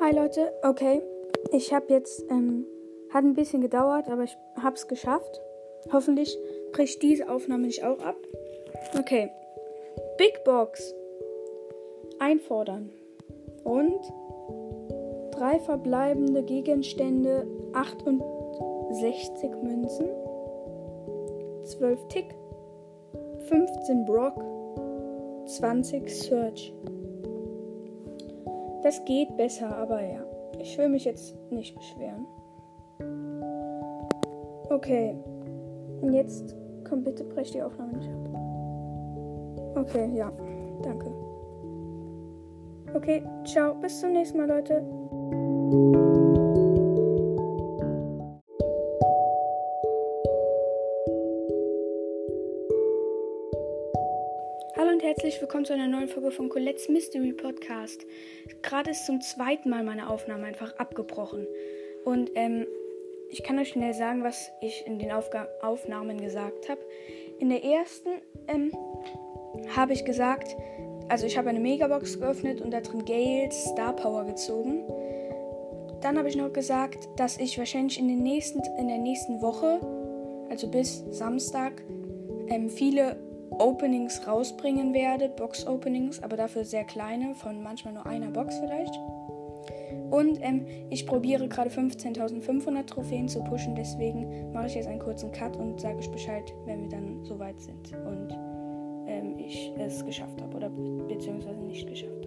Hi Leute, okay. Ich habe jetzt, ähm, hat ein bisschen gedauert, aber ich habe es geschafft. Hoffentlich bricht diese Aufnahme nicht auch ab. Okay. Big Box. Einfordern. Und drei verbleibende Gegenstände, 68 Münzen, 12 Tick, 15 Brock, 20 Search. Das geht besser, aber ja. Ich will mich jetzt nicht beschweren. Okay. Und jetzt komm bitte, brech die Aufnahme nicht ab. Okay, ja. Danke. Okay, ciao. Bis zum nächsten Mal, Leute. Hallo und herzlich willkommen zu einer neuen Folge von Colette's Mystery Podcast. Gerade ist zum zweiten Mal meine Aufnahme einfach abgebrochen. Und ähm, ich kann euch schnell sagen, was ich in den Aufga Aufnahmen gesagt habe. In der ersten ähm, habe ich gesagt, also ich habe eine Megabox geöffnet und da drin Gales Star Power gezogen. Dann habe ich noch gesagt, dass ich wahrscheinlich in, den nächsten, in der nächsten Woche, also bis Samstag, ähm, viele Openings rausbringen werde, Box-Openings, aber dafür sehr kleine, von manchmal nur einer Box vielleicht. Und ähm, ich probiere gerade 15.500 Trophäen zu pushen, deswegen mache ich jetzt einen kurzen Cut und sage euch Bescheid, wenn wir dann soweit sind und ähm, ich es geschafft habe oder beziehungsweise nicht geschafft